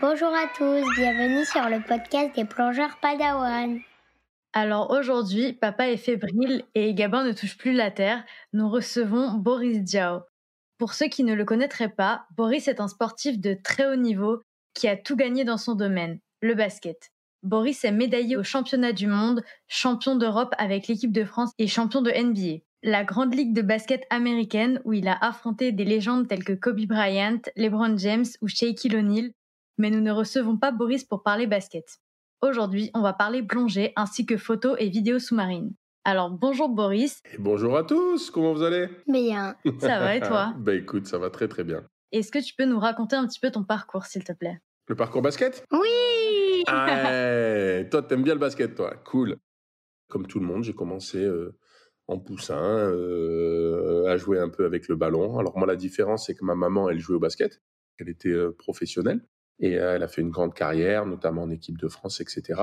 Bonjour à tous, bienvenue sur le podcast des plongeurs Padawan. Alors aujourd'hui, papa est fébrile et Gabin ne touche plus la terre. Nous recevons Boris Diao. Pour ceux qui ne le connaîtraient pas, Boris est un sportif de très haut niveau qui a tout gagné dans son domaine, le basket. Boris est médaillé au championnat du monde, champion d'Europe avec l'équipe de France et champion de NBA. La grande ligue de basket américaine où il a affronté des légendes telles que Kobe Bryant, LeBron James ou Shaquille O'Neal mais nous ne recevons pas Boris pour parler basket. Aujourd'hui, on va parler plongée ainsi que photos et vidéos sous-marines. Alors bonjour Boris. Et bonjour à tous, comment vous allez? Bien. Ça va et toi? Bah écoute, ça va très très bien. Est-ce que tu peux nous raconter un petit peu ton parcours s'il te plaît? Le parcours basket? Oui ah, Toi, t'aimes bien le basket, toi? Cool. Comme tout le monde, j'ai commencé euh, en poussin euh, à jouer un peu avec le ballon. Alors moi, la différence, c'est que ma maman, elle jouait au basket. Elle était euh, professionnelle. Et euh, elle a fait une grande carrière, notamment en équipe de France, etc.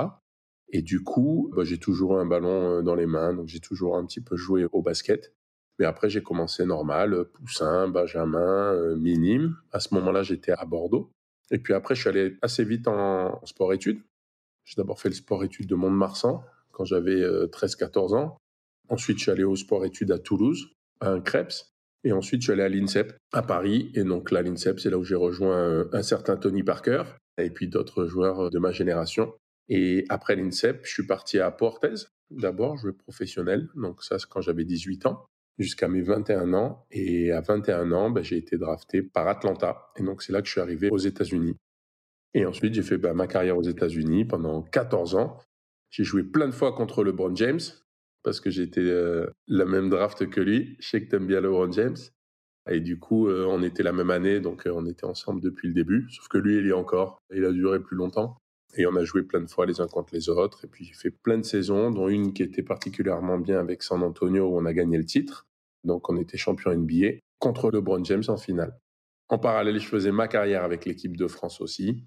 Et du coup, bah, j'ai toujours un ballon euh, dans les mains, donc j'ai toujours un petit peu joué au basket. Mais après, j'ai commencé normal, poussin, benjamin, minime. À ce moment-là, j'étais à Bordeaux. Et puis après, je suis allé assez vite en sport-études. J'ai d'abord fait le sport-études de Mont-de-Marsan quand j'avais 13-14 ans. Ensuite, je suis allé au sport-études à Toulouse, à un CREPS. Et ensuite, je suis allé à l'INSEP à Paris. Et donc là, l'INSEP, c'est là où j'ai rejoint euh, un certain Tony Parker et puis d'autres joueurs de ma génération. Et après l'INSEP, je suis parti à Portez. D'abord, jouer professionnel. Donc ça, c'est quand j'avais 18 ans jusqu'à mes 21 ans. Et à 21 ans, ben, j'ai été drafté par Atlanta. Et donc c'est là que je suis arrivé aux États-Unis. Et ensuite, j'ai fait ben, ma carrière aux États-Unis pendant 14 ans. J'ai joué plein de fois contre LeBron James, parce que j'étais euh, la même draft que lui. Je sais que t'aimes bien LeBron James. Et du coup, euh, on était la même année, donc euh, on était ensemble depuis le début. Sauf que lui, il est encore. Il a duré plus longtemps. Et on a joué plein de fois les uns contre les autres. Et puis, j'ai fait plein de saisons, dont une qui était particulièrement bien avec San Antonio, où on a gagné le titre. Donc, on était champion NBA contre LeBron James en finale. En parallèle, je faisais ma carrière avec l'équipe de France aussi.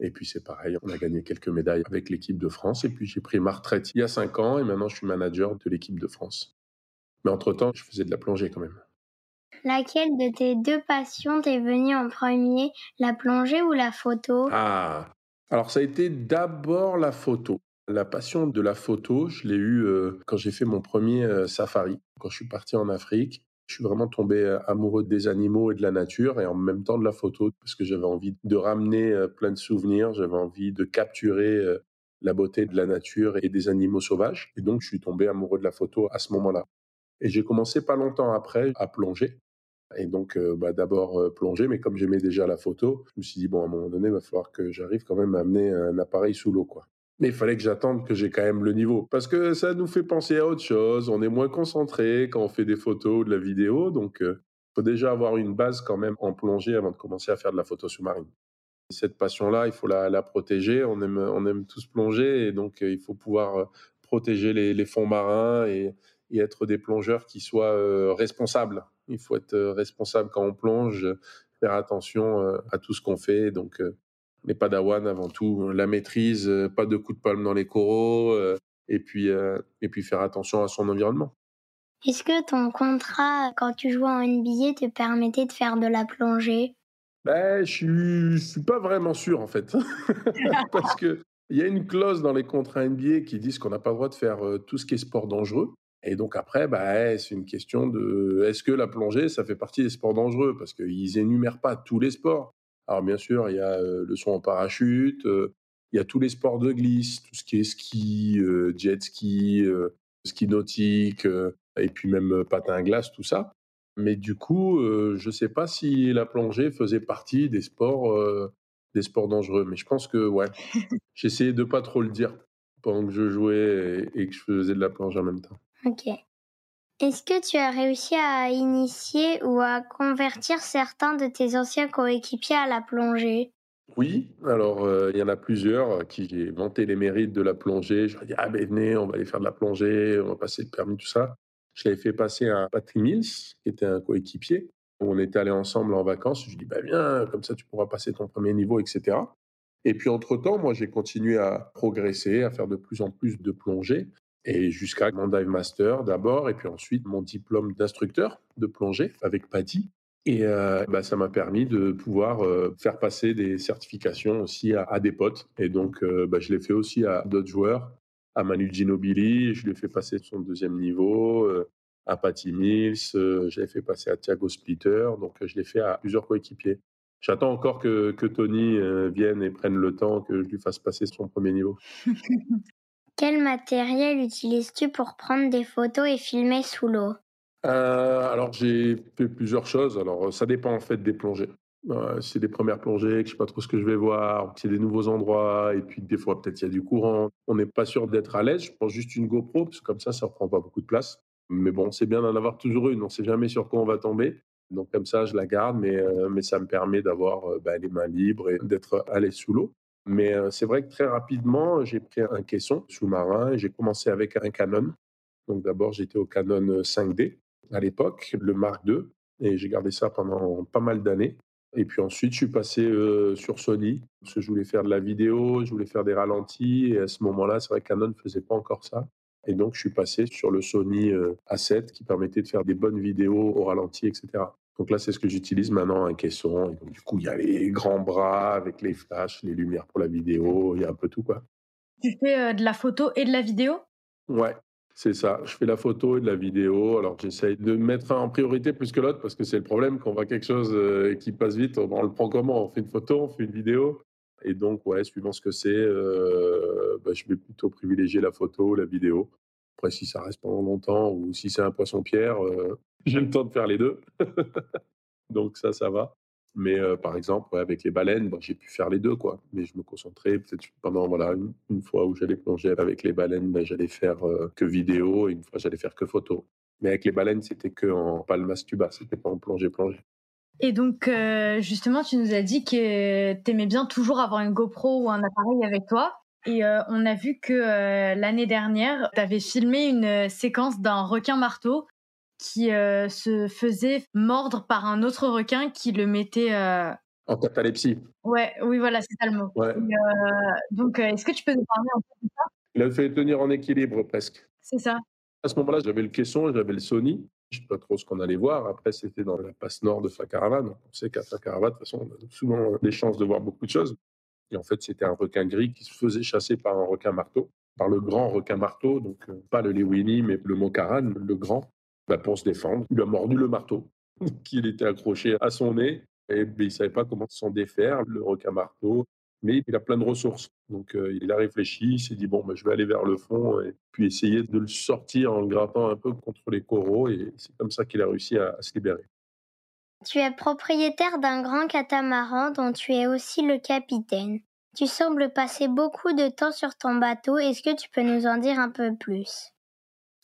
Et puis c'est pareil, on a gagné quelques médailles avec l'équipe de France. Et puis j'ai pris ma retraite il y a cinq ans et maintenant je suis manager de l'équipe de France. Mais entre-temps, je faisais de la plongée quand même. Laquelle de tes deux passions t'est venue en premier, la plongée ou la photo? Ah, alors ça a été d'abord la photo. La passion de la photo, je l'ai eue euh, quand j'ai fait mon premier euh, safari, quand je suis parti en Afrique. Je suis vraiment tombé euh, amoureux des animaux et de la nature et en même temps de la photo parce que j'avais envie de ramener euh, plein de souvenirs, j'avais envie de capturer euh, la beauté de la nature et des animaux sauvages. Et donc, je suis tombé amoureux de la photo à ce moment-là. Et j'ai commencé pas longtemps après à plonger. Et donc, bah, d'abord plonger, mais comme j'aimais déjà la photo, je me suis dit, bon, à un moment donné, il va falloir que j'arrive quand même à amener un appareil sous l'eau, quoi. Mais il fallait que j'attende que j'ai quand même le niveau. Parce que ça nous fait penser à autre chose. On est moins concentré quand on fait des photos ou de la vidéo. Donc, il euh, faut déjà avoir une base quand même en plongée avant de commencer à faire de la photo sous-marine. Cette passion-là, il faut la, protéger. On aime, on aime tous plonger et donc euh, il faut pouvoir euh, protéger les, fonds marins et, être des plongeurs qui soient responsables. Il faut être responsable quand on plonge, faire attention à tout ce qu'on fait. Donc, les padawans avant tout, la maîtrise, euh, pas de coups de palme dans les coraux, euh, et puis euh, et puis faire attention à son environnement. Est-ce que ton contrat quand tu jouais en NBA te permettait de faire de la plongée? Ben, je suis, suis pas vraiment sûr en fait, parce que il y a une clause dans les contrats NBA qui disent qu'on n'a pas le droit de faire tout ce qui est sport dangereux. Et donc après, bah, c'est une question de est-ce que la plongée, ça fait partie des sports dangereux? Parce qu'ils énumèrent pas tous les sports. Alors bien sûr, il y a le saut en parachute, il y a tous les sports de glisse, tout ce qui est ski, jet ski, ski nautique, et puis même patin à glace, tout ça. Mais du coup, je ne sais pas si la plongée faisait partie des sports, des sports dangereux. Mais je pense que ouais, j'essayais de pas trop le dire pendant que je jouais et, que je faisais de la plongée en même temps. Ok. Est-ce que tu as réussi à initier ou à convertir certains de tes anciens coéquipiers à la plongée? Oui, alors euh, il y en a plusieurs à qui j'ai vanté les mérites de la plongée. Je leur ai dit, ah ben venez, on va aller faire de la plongée, on va passer le permis, tout ça. Je l'avais fait passer à Patrick Mills, qui était un coéquipier. On était allés ensemble en vacances. Je lui ai dit, bah, viens, comme ça tu pourras passer ton premier niveau, etc. Et puis entre-temps, moi j'ai continué à progresser, à faire de plus en plus de plongée. Et jusqu'à mon dive master d'abord, et puis ensuite mon diplôme d'instructeur de plongée avec Patty. Et euh, bah, ça m'a permis de pouvoir euh, faire passer des certifications aussi à, des potes. Et donc, euh, bah, je l'ai fait aussi à d'autres joueurs, à Manu Ginobili, je lui ai fait passer son deuxième niveau, à Patty Mills, je l'ai fait passer à Thiago Splitter, donc je l'ai fait à plusieurs coéquipiers. J'attends encore que, que Tony vienne et prenne le temps que je lui fasse passer son premier niveau. Quel matériel utilises-tu pour prendre des photos et filmer sous l'eau? Euh, Alors, j'ai fait plusieurs choses. Alors, ça dépend en fait des plongées. Euh, c'est des premières plongées, que je sais pas trop ce que je vais voir, c'est des nouveaux endroits, et puis des fois peut-être il y a du courant. On n'est pas sûr d'être à l'aise. Je prends juste une GoPro, parce que comme ça, ça prend pas beaucoup de place. Mais bon, c'est bien d'en avoir toujours une. On sait jamais sur quoi on va tomber. Donc comme ça, je la garde, mais, euh, mais ça me permet d'avoir bah, les mains libres et d'être à l'aise sous l'eau. Mais c'est vrai que très rapidement, j'ai pris un caisson sous-marin et j'ai commencé avec un Canon. Donc d'abord, j'étais au Canon 5D à l'époque, le Mark II, et j'ai gardé ça pendant pas mal d'années. Et puis ensuite, je suis passé sur Sony, parce que je voulais faire de la vidéo, je voulais faire des ralentis, et à ce moment-là, c'est vrai que Canon ne faisait pas encore ça. Et donc, je suis passé sur le Sony A7 qui permettait de faire des bonnes vidéos au ralenti, etc. Donc là, c'est ce que j'utilise maintenant, un caisson. du coup, il y a les grands bras avec les flashs, les lumières pour la vidéo, il y a un peu tout, quoi. Tu fais euh, de la photo et de la vidéo? Ouais, c'est ça. Je fais la photo et de la vidéo. Alors, j'essaye de mettre en priorité plus que l'autre parce que c'est le problème quand on voit quelque chose euh, qui passe vite, on, le prend comment? On fait une photo, on fait une vidéo? Et donc, ouais, suivant ce que c'est, euh, bah, je vais plutôt privilégier la photo, la vidéo. Après, si ça reste pendant longtemps ou si c'est un poisson-pierre, j'ai le temps de faire les deux. Donc ça, ça va. Mais euh, par exemple, avec les baleines, j'ai pu faire les deux, quoi. Mais je me concentrais peut-être pendant voilà une, fois où j'allais plonger avec les baleines, ben, j'allais faire euh, que vidéo et une fois j'allais faire que photo. Mais avec les baleines, c'était que en palmas tuba, c'était pas en plongée plongée. Et donc euh, justement, tu nous as dit que tu aimais bien toujours avoir une GoPro ou un appareil avec toi. Et on a vu que l'année dernière, tu avais filmé une séquence d'un requin marteau qui euh, se faisait mordre par un autre requin qui le mettait euh, en catalepsie. Ouais, oui, voilà, c'est ça le mot. Euh, donc, est-ce que tu peux nous parler un peu de ça? Il a fait tenir en équilibre presque. C'est ça. À ce moment-là, j'avais le caisson, j'avais le Sony. Je ne sais pas trop ce qu'on allait voir. Après, c'était dans la passe nord de Fakaravan. On sait qu'à Fakaravan, de toute façon, on a souvent des chances de voir beaucoup de choses. Et en fait, c'était un requin gris qui se faisait chasser par un requin marteau, par le grand requin marteau, donc pas le Lewini, mais le Mokaran, le grand. Bah, pour se défendre. Il a mordu le marteau qu'il était accroché à son nez et ben, il ne savait pas comment s'en défaire, le requin marteau. Mais il a plein de ressources. Donc euh, il a réfléchi, il s'est dit bon, ben, je vais aller vers le fond et puis essayer de le sortir en le grattant un peu contre les coraux. Et c'est comme ça qu'il a réussi à, à se libérer. Tu es propriétaire d'un grand catamaran dont tu es aussi le capitaine. Tu sembles passer beaucoup de temps sur ton bateau. Est-ce que tu peux nous en dire un peu plus?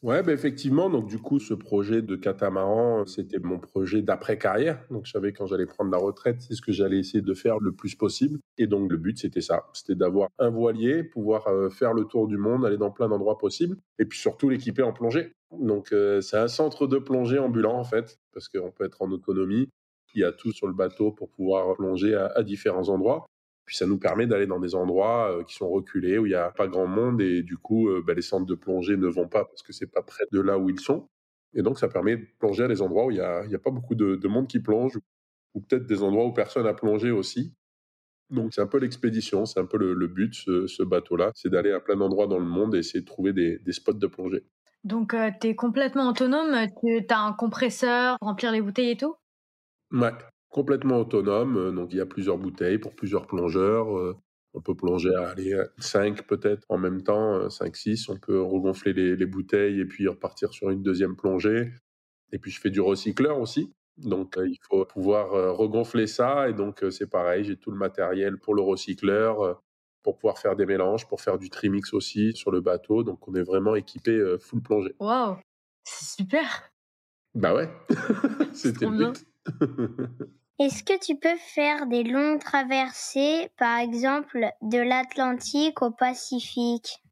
Ouais, bah, effectivement. Donc, du coup, ce projet de catamaran, c'était mon projet d'après-carrière. Donc, je savais quand j'allais prendre la retraite, c'est ce que j'allais essayer de faire le plus possible. Et donc, le but, c'était ça. C'était d'avoir un voilier, pouvoir euh, faire le tour du monde, aller dans plein d'endroits possibles. Et puis, surtout, l'équiper en plongée. Donc, euh, c'est un centre de plongée ambulant, en fait, parce qu'on peut être en autonomie. Il y a tout sur le bateau pour pouvoir plonger à différents endroits. Puis ça nous permet d'aller dans des endroits euh, qui sont reculés, où il n'y a pas grand monde, et du coup, euh, bah, les centres de plongée ne vont pas parce que c'est pas près de là où ils sont. Et donc, ça permet de plonger à des endroits où il n'y a, a, pas beaucoup de, monde qui plonge, ou peut-être des endroits où personne n'a plongé aussi. Donc, c'est un peu l'expédition, c'est un peu le, but, ce, ce bateau-là, c'est d'aller à plein d'endroits dans le monde et essayer de trouver des, des spots de plongée. Donc, euh, tu es complètement autonome, tu as un compresseur pour remplir les bouteilles et tout? Ouais, complètement autonome. Euh, donc il y a plusieurs bouteilles pour plusieurs plongeurs. Euh, on peut plonger à aller 5 peut-être en même temps, 5-6. Euh, on peut regonfler les, bouteilles et puis repartir sur une deuxième plongée. Et puis je fais du recycleur aussi. Donc il faut pouvoir regonfler ça. Et donc c'est pareil, j'ai tout le matériel pour le recycleur, pour pouvoir faire des mélanges, pour faire du trimix aussi sur le bateau. Donc on est vraiment équipé full plongée. Waouh, c'est super. Bah ouais, c'était le but. Est-ce que tu peux faire des longues traversées, par exemple de l'Atlantique au Pacifique?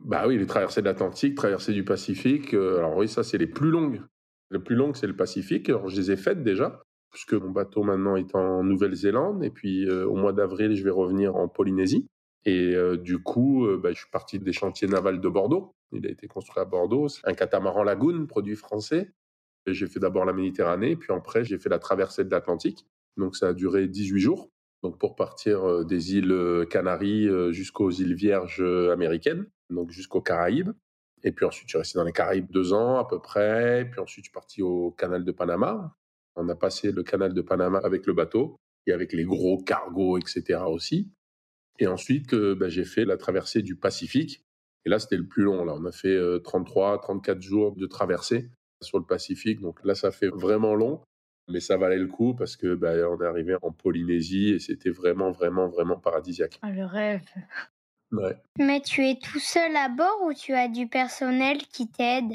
Bah oui, les traversées de l'Atlantique, traversées du Pacifique, euh, alors oui, ça c'est les plus longues. Les plus longues, c'est le Pacifique. Alors je les ai faites déjà, puisque mon bateau maintenant est en Nouvelle-Zélande, et puis euh, au mois d'avril, je vais revenir en Polynésie. Et du coup, bah, je suis parti des chantiers navals de Bordeaux. Il a été construit à Bordeaux. C'est un catamaran lagoon, produit français. J'ai fait d'abord la Méditerranée, puis après, j'ai fait la traversée de l'Atlantique. Donc, ça a duré 18 jours. Donc, pour partir des îles Canaries jusqu'aux îles Vierges américaines, donc jusqu'aux Caraïbes. Et puis ensuite, je suis resté dans les Caraïbes deux ans à peu près. Puis ensuite, je suis parti au canal de Panama. On a passé le canal de Panama avec le bateau et avec les gros cargos, etc. aussi. Et ensuite, bah, j'ai fait la traversée du Pacifique. Et là, c'était le plus long. Là, on a fait 33, 34 jours de traversée sur le Pacifique. Donc là, ça fait vraiment long, mais ça valait le coup parce que bah, on est arrivé en Polynésie et c'était vraiment, vraiment, vraiment paradisiaque. Ah, le rêve. Ouais. Mais tu es tout seul à bord ou tu as du personnel qui t'aide?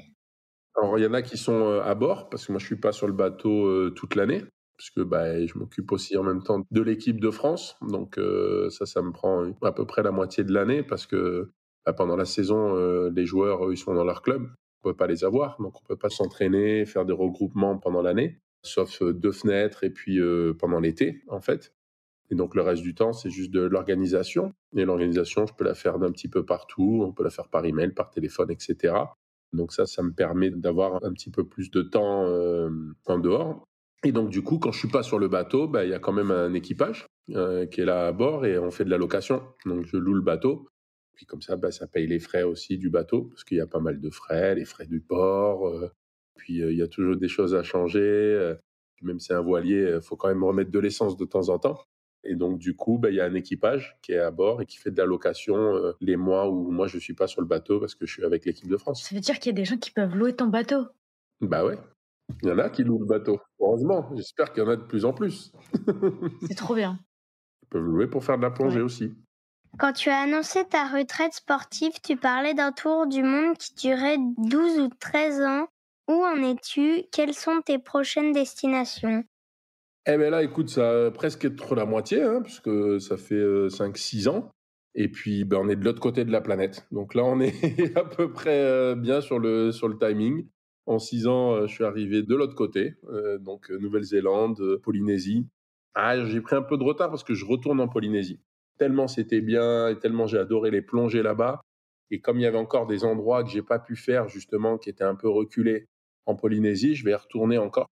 Alors, il y en a qui sont à bord parce que moi, je suis pas sur le bateau toute l'année puisque bah, je m'occupe aussi en même temps de l'équipe de France. Donc ça, ça me prend à peu près la moitié de l'année parce que bah, pendant la saison, les joueurs, ils sont dans leur club. On peut pas les avoir, donc on peut pas s'entraîner, faire des regroupements pendant l'année, sauf deux fenêtres et puis pendant l'été, en fait. Et donc le reste du temps, c'est juste de l'organisation. Et l'organisation, je peux la faire d'un petit peu partout. On peut la faire par email, par téléphone, etc. Donc ça, ça me permet d'avoir un petit peu plus de temps en dehors. Et donc, du coup, quand je suis pas sur le bateau, bah, il y a quand même un équipage euh, qui est là à bord et on fait de la location. Donc, je loue le bateau. Puis comme ça, bah, ça paye les frais aussi du bateau parce qu'il y a pas mal de frais, les frais du port. Euh, puis euh, il y a toujours des choses à changer. même si c'est un voilier, il faut quand même remettre de l'essence de temps en temps. Et donc, du coup, bah, il y a un équipage qui est à bord et qui fait de la location les mois où moi, je suis pas sur le bateau parce que je suis avec l'équipe de France. Ça veut dire qu'il y a des gens qui peuvent louer ton bateau? Bah ouais. Il y en a qui louent le bateau. Heureusement, j'espère qu'il y en a de plus en plus. C'est trop bien. Ils peuvent louer pour faire de la plongée aussi. Quand tu as annoncé ta retraite sportive, tu parlais d'un tour du monde qui durait 12 ou 13 ans. Où en es-tu? Quelles sont tes prochaines destinations? Eh bien là, écoute, ça va presque être la moitié, hein, puisque ça fait 5-6 euh, ans. Et puis, ben, on est de l'autre côté de la planète. Donc là, on est à peu près euh, bien sur le, sur le timing. En six ans, euh, je suis arrivé de l'autre côté, donc Nouvelle-Zélande, Polynésie. Ah, j'ai pris un peu de retard parce que je retourne en Polynésie. Tellement c'était bien et tellement j'ai adoré les plongées là-bas. Et comme il y avait encore des endroits que j'ai pas pu faire justement, qui étaient un peu reculés en Polynésie, je vais y retourner encore.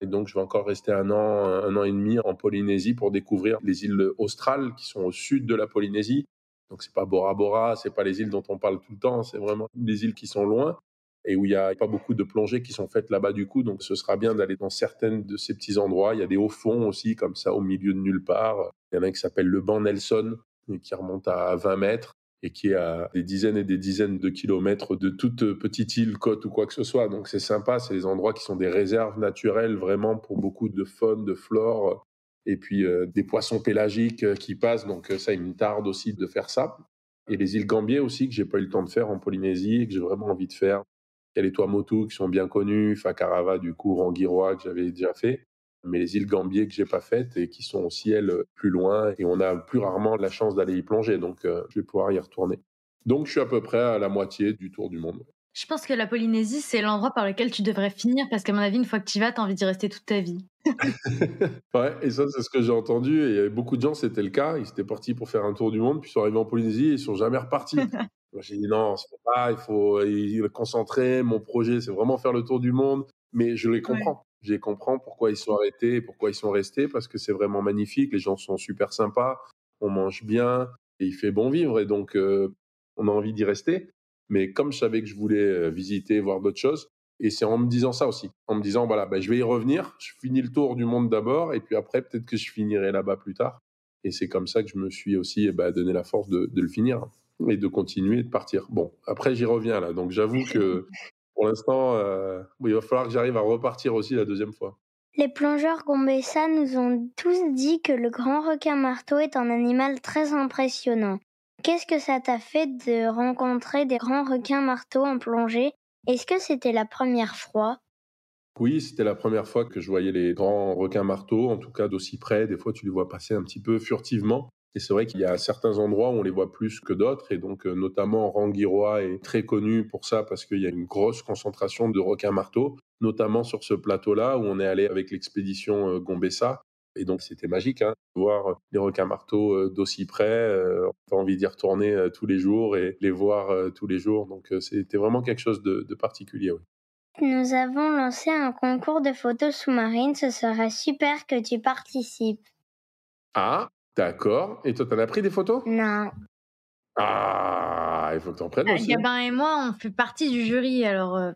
Et donc je vais encore rester un an, un an et demi en Polynésie pour découvrir les îles australes qui sont au sud de la Polynésie. Donc c'est pas Bora Bora, c'est pas les îles dont on parle tout le temps, c'est vraiment des îles qui sont loin et où il n'y a pas beaucoup de plongées qui sont faites là-bas du coup. Donc ce sera bien d'aller dans certaines de ces petits endroits. Il y a des hauts fonds aussi, comme ça, au milieu de nulle part. Il y en a un qui s'appelle le banc Nelson, qui remonte à 20 mètres et qui est à des dizaines et des dizaines de kilomètres de toute petite île, côte ou quoi que ce soit. Donc c'est sympa, c'est des endroits qui sont des réserves naturelles vraiment pour beaucoup de faune, de flore, et puis euh, des poissons pélagiques euh, qui passent. Donc ça, il me tarde aussi de faire ça. Et les îles Gambier aussi, que j'ai pas eu le temps de faire en Polynésie et que j'ai vraiment envie de faire. Il y a les Tuamotu qui sont bien connus, Fakarava, du coup, Rangiroa, que j'avais déjà fait, mais les îles Gambier que j'ai pas faites et qui sont aussi, elles, plus loin, et on a plus rarement la chance d'aller y plonger, donc euh, je vais pouvoir y retourner. Donc je suis à peu près à la moitié du tour du monde. Je pense que la Polynésie, c'est l'endroit par lequel tu devrais finir, parce qu'à mon avis, une fois que tu y vas, tu as envie d'y rester toute ta vie. ouais, et ça, c'est ce que j'ai entendu. Et beaucoup de gens, c'était le cas. Ils étaient partis pour faire un tour du monde, puis ils sont arrivés en Polynésie et ils sont jamais repartis. J'ai dit non, c'est pas, il faut il concentrer. Mon projet, c'est vraiment faire le tour du monde. Mais je les comprends. Je les comprends pourquoi ils sont arrêtés, pourquoi ils sont restés, parce que c'est vraiment magnifique. Les gens sont super sympas, on mange bien et il fait bon vivre. Et donc, euh, on a envie d'y rester. Mais comme je savais que je voulais euh, visiter, voir d'autres choses, et c'est en me disant ça aussi, en me disant voilà, ben, je vais y revenir. Je finis le tour du monde d'abord, et puis après, peut-être que je finirai là-bas plus tard. Et c'est comme ça que je me suis aussi eh ben, donné la force de, de le finir et de continuer de partir. Bon, après j'y reviens là, donc j'avoue que pour l'instant, euh, il va falloir que j'arrive à repartir aussi la deuxième fois. Les plongeurs Gombessa nous ont tous dit que le grand requin marteau est un animal très impressionnant. Qu'est-ce que ça t'a fait de rencontrer des grands requins marteaux en plongée? Est-ce que c'était la première fois? Oui, c'était la première fois que je voyais les grands requins marteaux, en tout cas d'aussi près. Des fois, tu les vois passer un petit peu furtivement. Et c'est vrai qu'il y a certains endroits où on les voit plus que d'autres, et donc euh, notamment Rangiroa est très connu pour ça parce qu'il y a une grosse concentration de requins marteaux, notamment sur ce plateau-là où on est allé avec l'expédition euh, Gombessa. Et donc, c'était magique, hein, voir les requins marteaux d'aussi près. on a envie d'y retourner tous les jours et les voir tous les jours. Donc, c'était vraiment quelque chose de, particulier. Nous avons lancé un concours de photos sous-marines. Ce serait super que tu participes. Ah, d'accord. Et toi, t'en as pris des photos? Non. Ah, il faut que t'en prennes aussi. Gabin et moi, on fait partie du jury, alors.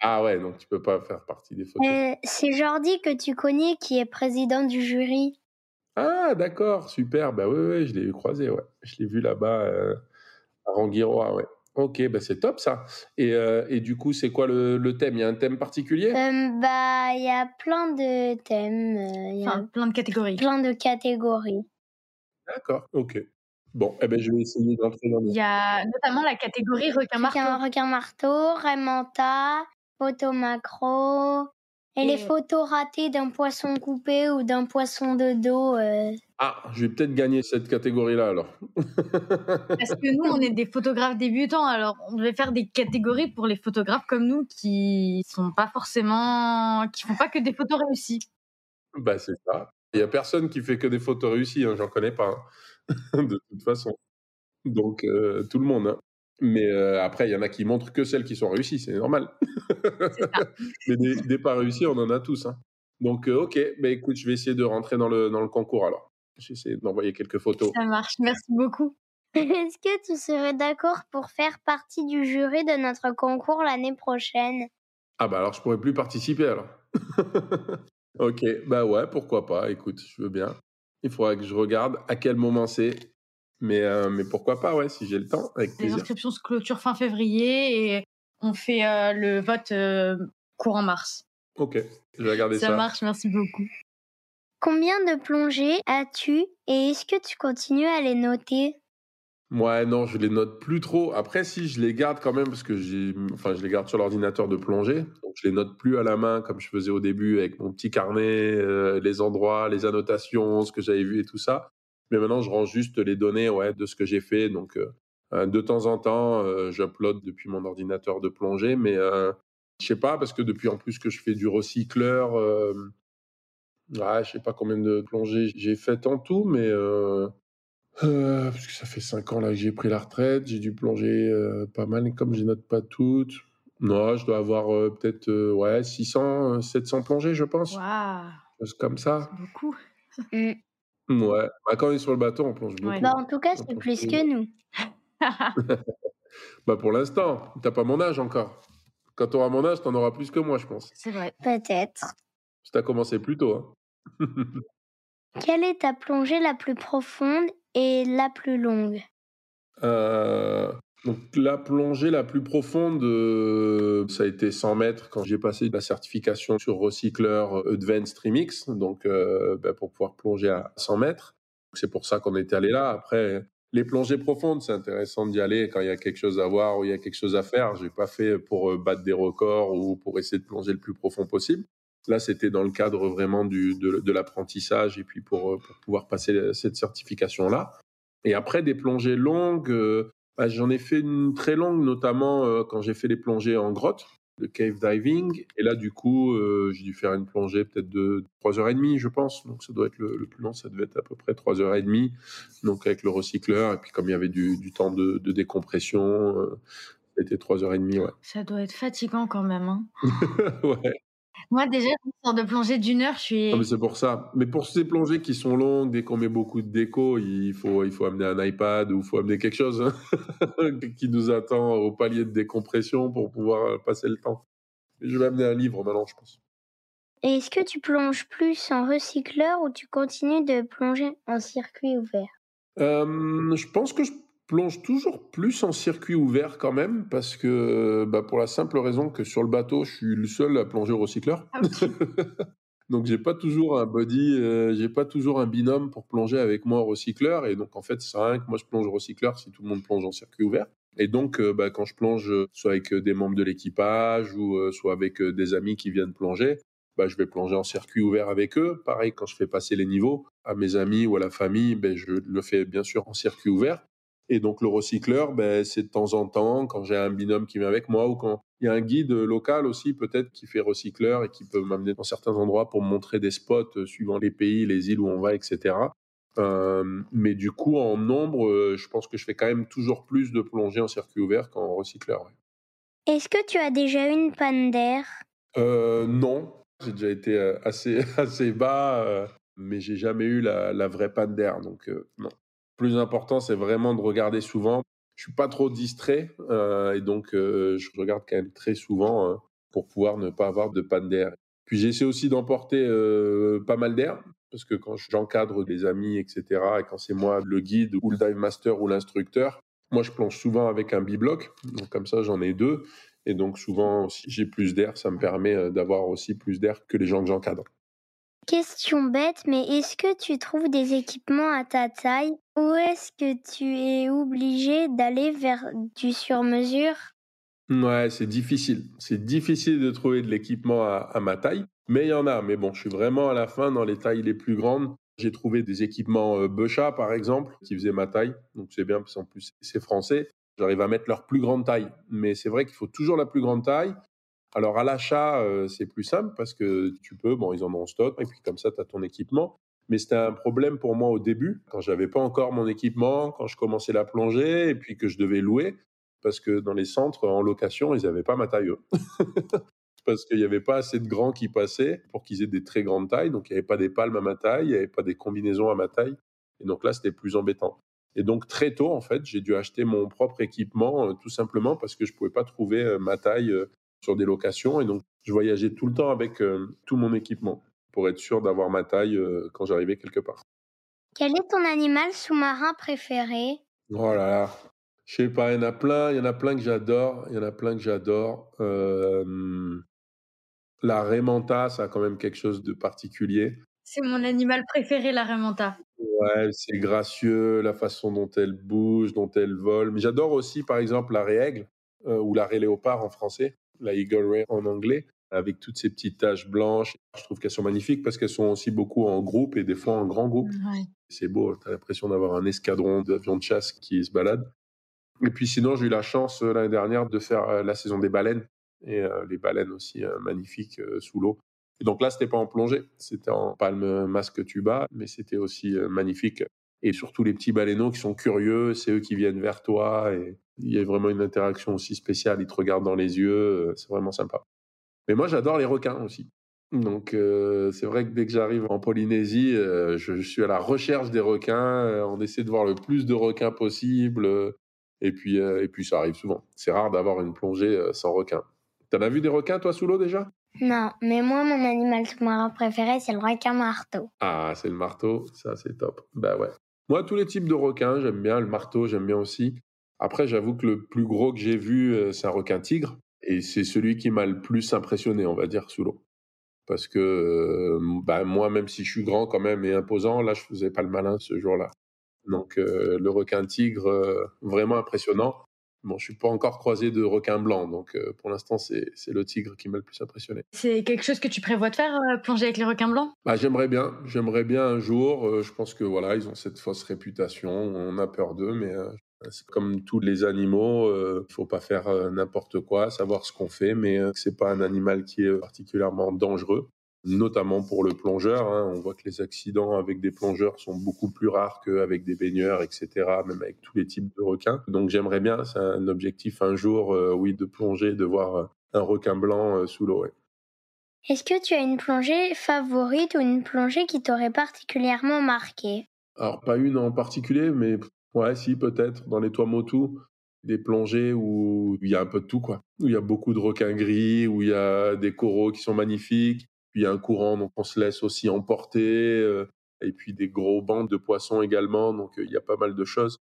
Ah ouais, donc tu peux pas faire partie des photos. Euh, c'est Jordi que tu connais qui est président du jury. Ah d'accord, super. Bah oui, je l'ai croisé, ouais. Je l'ai vu là-bas euh, à Rangiroa, ouais. Ok, bah c'est top ça. Et, euh, et du coup, c'est quoi le, le, thème? Il y a un thème particulier? Bah, il y a plein de thèmes. Y a enfin, plein de catégories. Plein de catégories. D'accord, ok. Bon, eh ben, je vais essayer d'entrer dans Il y a notamment la catégorie requin-marteau. Requin-marteau, Raymanta, photo macro, et, les photos ratées d'un poisson coupé ou d'un poisson de dos. Euh. Ah, je vais peut-être gagner cette catégorie-là alors. Parce que nous, on est des photographes débutants, alors on devait faire des catégories pour les photographes comme nous qui sont pas forcément, qui font pas que des photos réussies. Bah c'est ça. Il y a personne qui fait que des photos réussies, hein, j'en connais pas, hein, de toute façon. Donc euh, tout le monde. Hein. Mais euh, après, il y en a qui montrent que celles qui sont réussies, c'est normal. Mais des, pas réussis, on en a tous. Hein. Donc, euh, ok, bah, écoute, je vais essayer de rentrer dans le, dans le concours alors. J'essaie d'envoyer quelques photos. Ça marche, merci beaucoup. Est-ce que tu serais d'accord pour faire partie du jury de notre concours l'année prochaine? Ah bah alors je pourrais plus participer alors. Ok, bah ouais, pourquoi pas, écoute, je veux bien. Il faudra que je regarde à quel moment c'est mais, euh, mais pourquoi pas, ouais, si j'ai le temps, avec plaisir. Les inscriptions se clôturent fin février et on fait euh, le vote euh, courant mars. Ok, je vais regarder ça. Ça marche, merci beaucoup. Combien de plongées as-tu et est-ce que tu continues à les noter? Ouais, non, je les note plus trop. Après, si, je les garde quand même parce que j'ai, enfin, je les garde sur l'ordinateur de plongée. Donc, je les note plus à la main comme je faisais au début avec mon petit carnet, les endroits, les annotations, ce que j'avais vu et tout ça. Mais maintenant, je rends juste les données ouais, de ce que j'ai fait. Donc, euh, euh, de temps en temps, euh, j'upload depuis mon ordinateur de plongée. Mais euh, je sais pas, parce que depuis en plus que je fais du recycleur, euh, ouais, je sais pas combien de plongées j'ai fait en tout, mais parce que ça fait cinq ans là que j'ai pris la retraite, j'ai dû plonger pas mal. comme je note pas toutes, non, je dois avoir peut-être ouais 600, 700 plongées, je pense. Waouh. comme ça. Beaucoup. Mmh. Ouais, bah, quand on est sur le bateau, on plonge beaucoup. Bah, en tout cas, c'est plus que nous. bah, pour l'instant, t'as pas mon âge encore. Quand tu auras mon âge, t'en auras plus que moi, je pense. C'est vrai. Peut-être. Tu as commencé plus tôt. Hein. Quelle est ta plongée la plus profonde et la plus longue? Euh, donc la plongée la plus profonde, euh, ça a été 100 mètres quand j'ai passé la certification sur recycleur euh, Advanced Remix, donc ben, pour pouvoir plonger à 100 mètres. C'est pour ça qu'on était allé là. Après, les plongées profondes, c'est intéressant d'y aller quand il y a quelque chose à voir ou il y a quelque chose à faire. J'ai pas fait pour battre des records ou pour essayer de plonger le plus profond possible. Là, c'était dans le cadre vraiment du, de, de l'apprentissage et puis pour, pour pouvoir passer cette certification-là. Et après, des plongées longues, bah, j'en ai fait une très longue, notamment euh, quand j'ai fait les plongées en grotte, le cave diving. Et là, du coup, euh, j'ai dû faire une plongée peut-être de 3h30, je pense. Donc, ça doit être le, plus long, ça devait être à peu près 3h30. Donc, avec le recycleur. Et puis, comme il y avait du, temps de, décompression, euh, c'était 3h30, ouais. Ça doit être fatigant quand même. Hein. ouais. Moi, déjà, une sorte de plongée d'une heure, je suis. mais c'est pour ça. Mais pour ces plongées qui sont longues, dès qu'on met beaucoup de déco, il faut, il faut amener un iPad ou il faut amener quelque chose hein, qui nous attend au palier de décompression pour pouvoir euh, passer le temps. Je vais amener un livre maintenant, je pense. Et est-ce que tu plonges plus en recycleur ou tu continues de plonger en circuit ouvert? Euh, Je pense que je plonge toujours plus en circuit ouvert quand même, parce que bah, pour la simple raison que sur le bateau, je suis le seul à plonger au recycleur. Ah, donc j'ai pas toujours un body, euh, j'ai pas toujours un binôme pour plonger avec moi au recycleur. Et donc en fait, c'est rien que moi je plonge au recycleur si tout le monde plonge en circuit ouvert. Et donc euh, bah, quand je plonge, soit avec des membres de l'équipage ou euh, soit avec des amis qui viennent plonger, bah, je vais plonger en circuit ouvert avec eux. Pareil, quand je fais passer les niveaux à mes amis ou à la famille, ben, je le fais bien sûr en circuit ouvert. Et donc le recycleur, ben, c'est de temps en temps, quand j'ai un binôme qui vient avec moi ou quand Il y a un guide local aussi, peut-être, qui fait recycleur et qui peut m'amener dans certains endroits pour me montrer des spots euh, suivant les pays, les îles où on va, etc. Euh, mais du coup, en nombre, euh, je pense que je fais quand même toujours plus de plongée en circuit ouvert qu'en recycleur. Est-ce que tu as déjà eu une panne d'air? Non, j'ai déjà été assez, assez bas, mais j'ai jamais eu la, la vraie panne d'air. Donc, non. Plus important, c'est vraiment de regarder souvent je suis pas trop distrait euh, et donc euh, je regarde quand même très souvent euh, pour pouvoir ne pas avoir de panne d'air. Puis j'essaie aussi d'emporter pas mal d'air parce que quand j'encadre des amis, etc., et quand c'est moi le guide ou le dive master ou l'instructeur, moi je plonge souvent avec un bibloc, donc comme ça j'en ai deux, et donc souvent si j'ai plus d'air, ça me permet d'avoir aussi plus d'air que les gens que j'encadre. Question bête, mais est-ce que tu trouves des équipements à ta taille ou est-ce que tu es obligé d'aller vers du sur-mesure? Ouais, c'est difficile. C'est difficile de trouver de l'équipement à, ma taille, mais il y en a. Mais bon, je suis vraiment à la fin dans les tailles les plus grandes. J'ai trouvé des équipements euh, par exemple, qui faisaient ma taille. Donc c'est bien, parce qu'en plus, c'est français. J'arrive à mettre leur plus grande taille. Mais c'est vrai qu'il faut toujours la plus grande taille. Alors à l'achat, c'est plus simple parce que tu peux, bon, ils en ont en stock et puis comme ça, tu as ton équipement. Mais c'était un problème pour moi au début, quand j'avais pas encore mon équipement, quand je commençais la plongée et puis que je devais louer, parce que dans les centres en location, ils n'avaient pas ma taille. parce qu'il n'y avait pas assez de grands qui passaient pour qu'ils aient des très grandes tailles. Donc il n'y avait pas des palmes à ma taille, il n'y avait pas des combinaisons à ma taille. Et donc là, c'était plus embêtant. Et donc très tôt, en fait, j'ai dû acheter mon propre équipement, tout simplement parce que je ne pouvais pas trouver ma taille sur des locations. Et donc, je voyageais tout le temps avec euh, tout mon équipement pour être sûr d'avoir ma taille euh, quand j'arrivais quelque part. Quel est ton animal sous-marin préféré? Oh là là, je sais pas, il y en a plein, il y en a plein que j'adore, il y en a plein que j'adore. Euh, la Raymanta, ça a quand même quelque chose de particulier. C'est mon animal préféré, la Raymanta. Ouais, c'est gracieux, la façon dont elle bouge, dont elle vole. Mais j'adore aussi, par exemple, la Réaigle, ou la Ré Léopard en français la Eagle Ray en anglais, avec toutes ces petites taches blanches. Je trouve qu'elles sont magnifiques parce qu'elles sont aussi beaucoup en groupe et des fois en grand groupe. C'est beau, tu as l'impression d'avoir un escadron d'avions de chasse qui se balade. Et puis sinon, j'ai eu la chance euh, l'année dernière de faire euh, la saison des baleines et euh, les baleines aussi magnifiques sous l'eau. Et donc là, c'était pas en plongée, c'était en palme masque tuba, mais c'était aussi magnifique. Et surtout les petits baleineaux qui sont curieux, c'est eux qui viennent vers toi et il y a vraiment une interaction aussi spéciale. Ils te regardent dans les yeux, euh, c'est vraiment sympa. Mais moi, j'adore les requins aussi. Donc, euh, c'est vrai que dès que j'arrive en Polynésie, euh, je, suis à la recherche des requins. on essaie de voir le plus de requins possible. et puis, et puis, ça arrive souvent. C'est rare d'avoir une plongée sans requins. T'en as vu des requins, toi, sous l'eau déjà? Non, mais moi, mon animal sous-marin préféré, c'est le requin marteau. Ah, c'est le marteau, ça, c'est top. Bah ouais. Moi, tous les types de requins, j'aime bien. Le marteau, j'aime bien aussi. Après, j'avoue que le plus gros que j'ai vu, euh, c'est un requin tigre. Et c'est celui qui m'a le plus impressionné, on va dire, sous l'eau. Parce que euh, bah, moi, même si je suis grand quand même et imposant, là, je faisais pas le malin ce jour-là. Donc, euh, le requin tigre, vraiment impressionnant. Bon, je suis pas encore croisé de requin blanc, donc pour l'instant, c'est le tigre qui m'a le plus impressionné. C'est quelque chose que tu prévois de faire, plonger avec les requins blancs? Bah, J'aimerais bien, j'aimerais bien un jour. je pense que voilà, ils ont cette fausse réputation, on a peur d'eux, mais c'est comme tous les animaux, il euh, faut pas faire euh, n'importe quoi, savoir ce qu'on fait, mais euh, c'est pas un animal qui est particulièrement dangereux, notamment pour le plongeur. Hein. On voit que les accidents avec des plongeurs sont beaucoup plus rares qu'avec des baigneurs, etc., même avec tous les types de requins. Donc j'aimerais bien, c'est un objectif un jour, oui, de plonger, de voir un requin blanc sous l'eau. Est-ce que tu as une plongée favorite ou une plongée qui t'aurait particulièrement marqué? Alors pas une en particulier, mais Ouais, si, peut-être. Dans les Tuamotu, des plongées où il y a un peu de tout, quoi. Où il y a beaucoup de requins gris, où il y a des coraux qui sont magnifiques, puis un courant, donc on se laisse aussi emporter, euh, et puis des gros bancs de poissons également, donc euh, il y a pas mal de choses.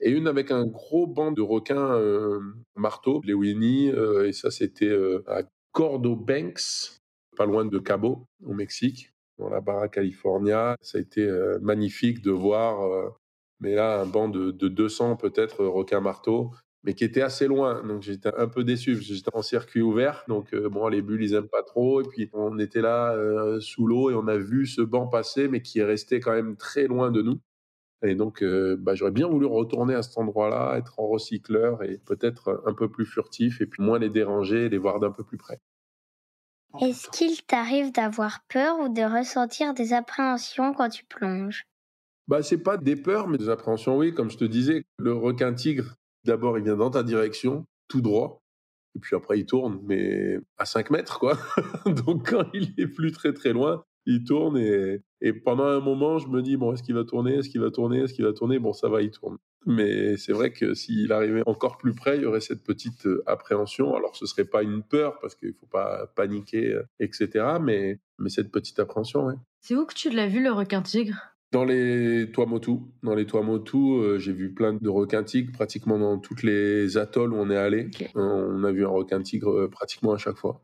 Et une avec un gros banc de requins euh, marteau, les Winnie, et ça c'était à Cordo Banks, pas loin de Cabo, au Mexique, dans la Barra California. Ça a été magnifique de voir mais là, un banc de, 200 peut-être requins marteaux, mais qui était assez loin. Donc j'étais un peu déçu. J'étais en circuit ouvert, donc euh, bon, les bulles ils aiment pas trop. Et puis on était là euh, sous l'eau et on a vu ce banc passer, mais qui est resté quand même très loin de nous. Et donc, euh, bah, j'aurais bien voulu retourner à cet endroit-là, être en recycleur et peut-être un peu plus furtif et puis moins les déranger et les voir d'un peu plus près. Est-ce qu'il t'arrive d'avoir peur ou de ressentir des appréhensions quand tu plonges? Bah, c'est pas des peurs, mais des appréhensions, oui. Comme je te disais, le requin tigre, d'abord, il vient dans ta direction, tout droit. Et puis après, il tourne, mais à 5 mètres, quoi. Donc, quand il est plus très très loin, il tourne et, pendant un moment, je me dis, bon, est-ce qu'il va tourner Est-ce qu'il va tourner Est-ce qu'il va tourner? Bon, ça va, il tourne. Mais c'est vrai que s'il arrivait encore plus près, il y aurait cette petite euh, appréhension. Alors, ce serait pas une peur, parce qu'il faut pas paniquer, euh, etc. Mais, mais cette petite appréhension, ouais. C'est où que tu l'as vu, le requin tigre Dans les Tuamotu. Dans les Tuamotu, euh, j'ai vu plein de requins tigres, pratiquement dans toutes les atolls où on est allé. Ok. On a vu un requin tigre euh, pratiquement à chaque fois.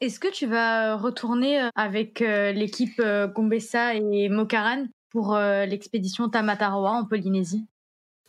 Est-ce que tu vas retourner euh, avec euh, l'équipe euh, Gombessa et Mokaran pour euh, l'expédition Tamatarwa en Polynésie?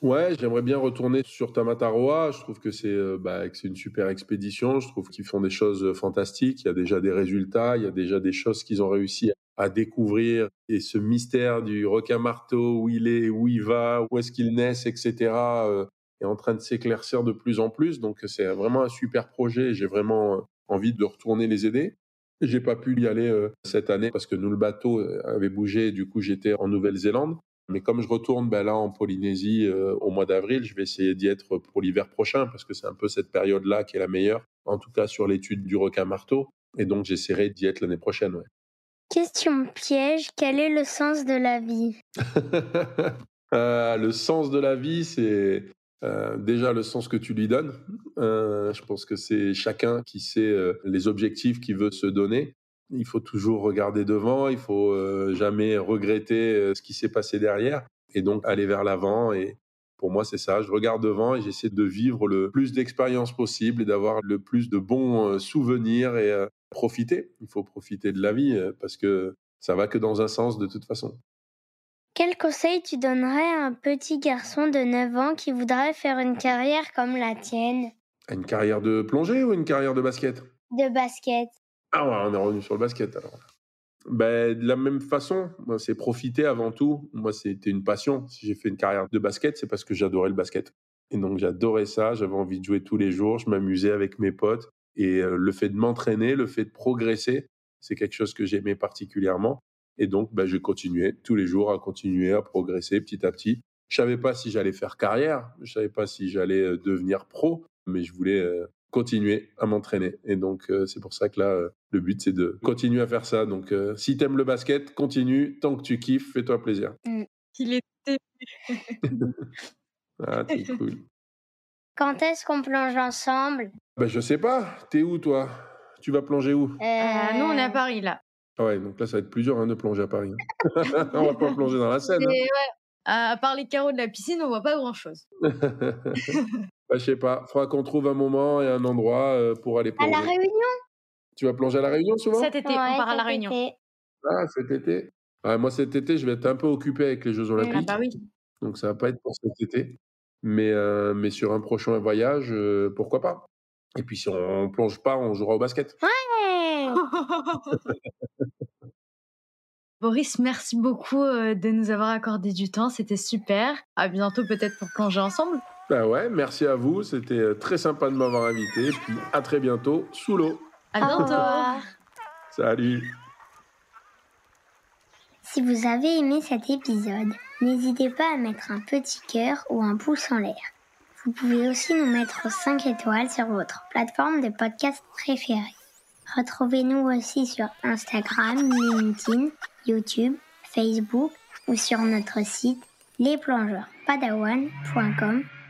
Ouais, j'aimerais bien retourner sur Tamatarwa. Je trouve que c'est euh, bah, une super expédition. Je trouve qu'ils font des choses euh, fantastiques. Il y a déjà des résultats, il y a déjà des choses qu'ils ont réussi à découvrir. Et ce mystère du requin marteau, où il est, où il va, où est-ce qu'il naisse, etc., euh, est en train de s'éclaircir de plus en plus. Donc c'est vraiment un super projet. J'ai vraiment envie de retourner les aider. J'ai pas pu y aller cette année parce que nous le bateau avait bougé. Du coup, j'étais en Nouvelle-Zélande. Mais comme je retourne ben là en Polynésie euh, au mois d'avril, je vais essayer d'y être pour l'hiver prochain parce que c'est un peu cette période-là qui est la meilleure, en tout cas sur l'étude du requin marteau. Et donc j'essaierai d'y être l'année prochaine. Ouais. Question piège, quel est le sens de la vie? Euh, le sens de la vie, c'est euh, déjà le sens que tu lui donnes. Je pense que c'est chacun qui sait les objectifs qu'il veut se donner. Il faut toujours regarder devant, il faut euh, jamais regretter euh, ce qui s'est passé derrière et donc aller vers l'avant. Et pour moi, c'est ça. Je regarde devant et j'essaie de vivre le plus d'expériences possible et d'avoir le plus de bons euh, souvenirs et profiter. Il faut profiter de la vie parce que ça va que dans un sens de toute façon. Quel conseil tu donnerais à un petit garçon de 9 ans qui voudrait faire une carrière comme la tienne? Une carrière de plongée ou une carrière de basket? De basket Ah ouais, on est revenu sur le basket alors. Ben, de la même façon, moi, c'est profiter avant tout. Moi, c'était une passion. Si j'ai fait une carrière de basket, c'est parce que j'adorais le basket. Et donc, j'adorais ça. J'avais envie de jouer tous les jours. Je m'amusais avec mes potes. Et euh, le fait de m'entraîner, le fait de progresser, c'est quelque chose que j'aimais particulièrement. Et donc, ben, je continuais tous les jours à continuer à progresser petit à petit. Je savais pas si j'allais faire carrière. Je savais pas si j'allais euh, devenir pro, mais je voulais euh, continuer à m'entraîner. Et donc, euh, c'est pour ça que là, euh, le but, c'est de continuer à faire ça. Donc, euh, si t'aimes le basket, continue. Tant que tu kiffes, fais-toi plaisir. Il était Ah, c'est cool. Quand est-ce qu'on plonge ensemble? Ben, je sais pas. T'es où, toi? Tu vas plonger où? Euh, nous, on est à Paris, là. Ah Ouais, donc là, ça va être plus dur hein, de plonger à Paris. hein. on va pas plonger dans la Seine. Et ouais, à part les carreaux de la piscine, on voit pas grand-chose. Bah, je sais pas. Faudra qu'on trouve un moment et un endroit euh, pour aller À plonger. la Réunion? Tu vas plonger à la Réunion souvent? Cet été, on part à la Réunion. été. Ah, cet été? Ah, Moi, cet été, je vais être un peu occupé avec les Jeux Ah Olympiques. bah oui. Donc, ça va pas être pour cet été. Mais, euh, mais sur un prochain voyage, euh, pourquoi pas? Et puis, si on plonge pas, on jouera au basket. Ouais. Boris, merci beaucoup euh, de nous avoir accordé du temps. C'était super. À bientôt, peut-être pour plonger ensemble. Bah ouais, merci à vous. C'était euh, très sympa de m'avoir invité. Et puis, à très bientôt sous l'eau. À bientôt. Salut Si vous avez aimé cet épisode, n'hésitez pas à mettre un petit cœur ou un pouce en l'air. Vous pouvez aussi nous mettre 5 étoiles sur votre plateforme de podcast préférée. Retrouvez-nous aussi sur Instagram, LinkedIn, YouTube, Facebook ou sur notre site lesplongeurspadawan.com.